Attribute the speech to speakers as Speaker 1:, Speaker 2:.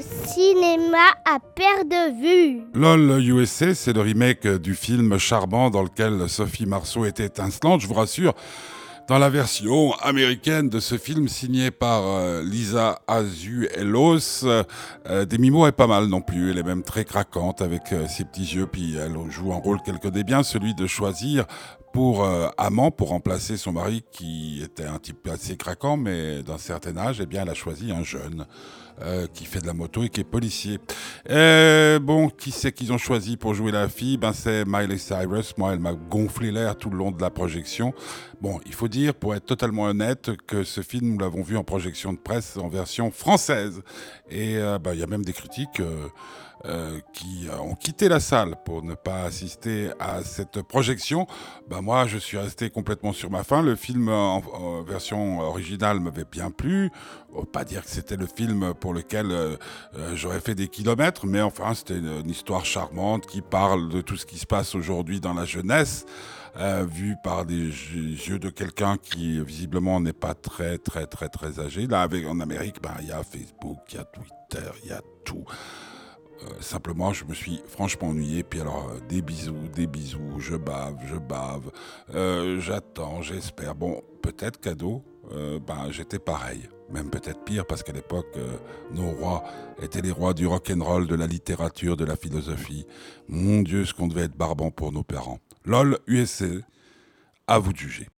Speaker 1: le cinéma à perte de vue.
Speaker 2: LOL USA, c'est le remake du film Charmant dans lequel Sophie Marceau était étincelante, je vous rassure. Dans la version américaine de ce film signé par euh, Lisa Azuelos, euh, Demi Moore est pas mal non plus. Elle est même très craquante avec euh, ses petits yeux, puis elle joue un rôle quelque des biens, celui de choisir pour euh, amant, pour remplacer son mari qui était un type assez craquant, mais d'un certain âge, eh bien, elle a choisi un jeune euh, qui fait de la moto et qui est policier. Et bon, qui c'est qu'ils ont choisi pour jouer la fille? Ben, c'est Miley Cyrus. Moi, elle m'a gonflé l'air tout le long de la projection. Bon, il faut dire, pour être totalement honnête, que ce film, nous l'avons vu en projection de presse en version française. Et euh, ben, il y a même des critiques. Euh, euh, qui ont quitté la salle pour ne pas assister à cette projection, bah moi je suis resté complètement sur ma faim. Le film en, version originale m'avait bien plu. Faut pas dire que c'était le film pour lequel j'aurais fait des kilomètres, mais enfin c'était une, histoire charmante qui parle de tout ce qui se passe aujourd'hui dans la jeunesse. Euh, vu par des yeux de quelqu'un qui visiblement n'est pas très très très très âgé. Là, avec, en Amérique, ben, il y a Facebook, il y a Twitter, il y a tout. Euh, simplement, je me suis franchement ennuyé. Puis alors, euh, des bisous, des bisous, je bave, je bave, j'attends, j'espère. Bon, peut-être cadeau, ben, j'étais pareil. Même peut-être pire, parce qu'à l'époque, nos rois étaient les rois du rock'n'roll, de la littérature, de la philosophie. Mon Dieu, ce qu'on devait être barbant pour nos parents. LOL, USC, à vous de juger.